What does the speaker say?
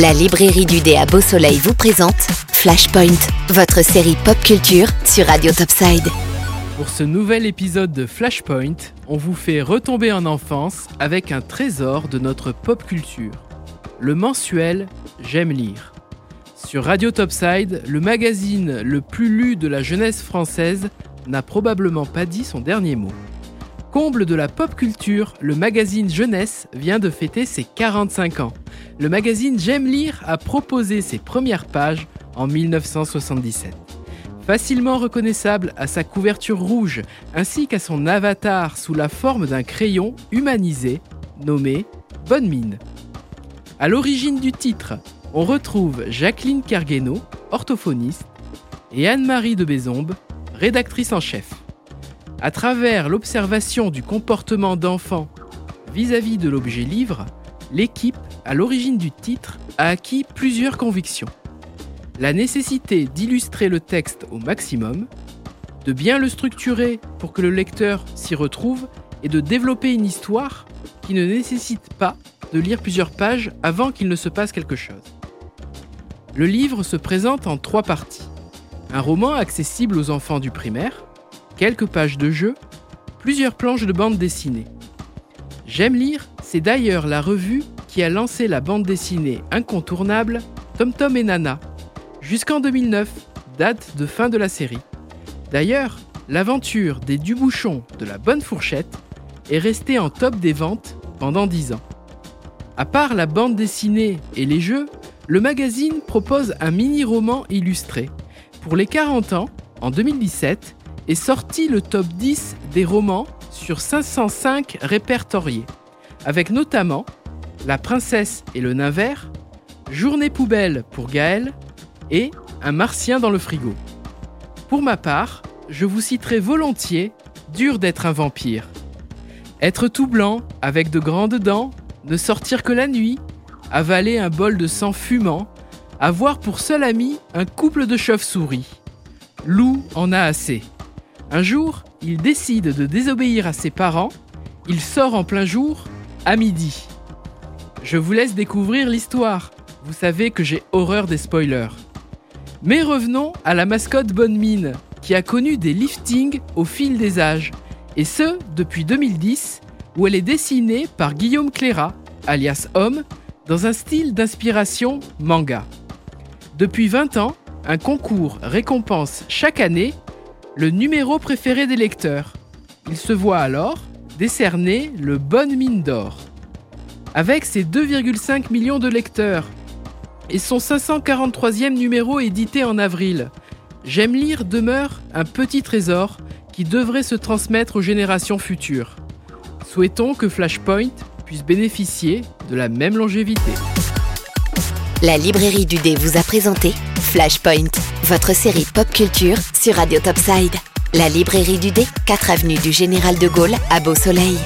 La librairie du dé à Beau Soleil vous présente Flashpoint, votre série pop culture sur Radio Topside. Pour ce nouvel épisode de Flashpoint, on vous fait retomber en enfance avec un trésor de notre pop culture. Le mensuel J'aime lire. Sur Radio Topside, le magazine le plus lu de la jeunesse française n'a probablement pas dit son dernier mot. Comble de la pop culture, le magazine Jeunesse vient de fêter ses 45 ans. Le magazine J'aime lire a proposé ses premières pages en 1977. Facilement reconnaissable à sa couverture rouge ainsi qu'à son avatar sous la forme d'un crayon humanisé nommé Bonne Mine. À l'origine du titre, on retrouve Jacqueline Cargueno, orthophoniste, et Anne-Marie de Bézombe, rédactrice en chef. À travers l'observation du comportement d'enfants vis-à-vis de l'objet livre, l'équipe, à l'origine du titre, a acquis plusieurs convictions. La nécessité d'illustrer le texte au maximum, de bien le structurer pour que le lecteur s'y retrouve et de développer une histoire qui ne nécessite pas de lire plusieurs pages avant qu'il ne se passe quelque chose. Le livre se présente en trois parties. Un roman accessible aux enfants du primaire, quelques pages de jeu, plusieurs planches de bande dessinée. J'aime lire, c'est d'ailleurs la revue qui a lancé la bande dessinée incontournable Tom Tom et Nana, jusqu'en 2009, date de fin de la série. D'ailleurs, l'aventure des Dubouchons de la Bonne Fourchette est restée en top des ventes pendant 10 ans. À part la bande dessinée et les jeux, le magazine propose un mini-roman illustré. Pour les 40 ans, en 2017, est sorti le top 10 des romans sur 505 répertoriés, avec notamment La princesse et le nain vert, Journée poubelle pour Gaël et Un martien dans le frigo. Pour ma part, je vous citerai volontiers Dur d'être un vampire. Être tout blanc, avec de grandes dents, ne sortir que la nuit, avaler un bol de sang fumant, avoir pour seul ami un couple de chauves-souris. Lou en a assez. Un jour, il décide de désobéir à ses parents. Il sort en plein jour, à midi. Je vous laisse découvrir l'histoire. Vous savez que j'ai horreur des spoilers. Mais revenons à la mascotte Bonne Mine, qui a connu des liftings au fil des âges, et ce depuis 2010, où elle est dessinée par Guillaume Cléra, alias Homme, dans un style d'inspiration manga. Depuis 20 ans, un concours récompense chaque année le numéro préféré des lecteurs. Il se voit alors décerner le Bonne Mine d'Or. Avec ses 2,5 millions de lecteurs et son 543e numéro édité en avril, J'aime lire demeure un petit trésor qui devrait se transmettre aux générations futures. Souhaitons que Flashpoint puisse bénéficier de la même longévité. La librairie du dé vous a présenté Flashpoint, votre série pop culture sur Radio Topside. La librairie du dé, 4 avenue du Général de Gaulle à Beau Soleil.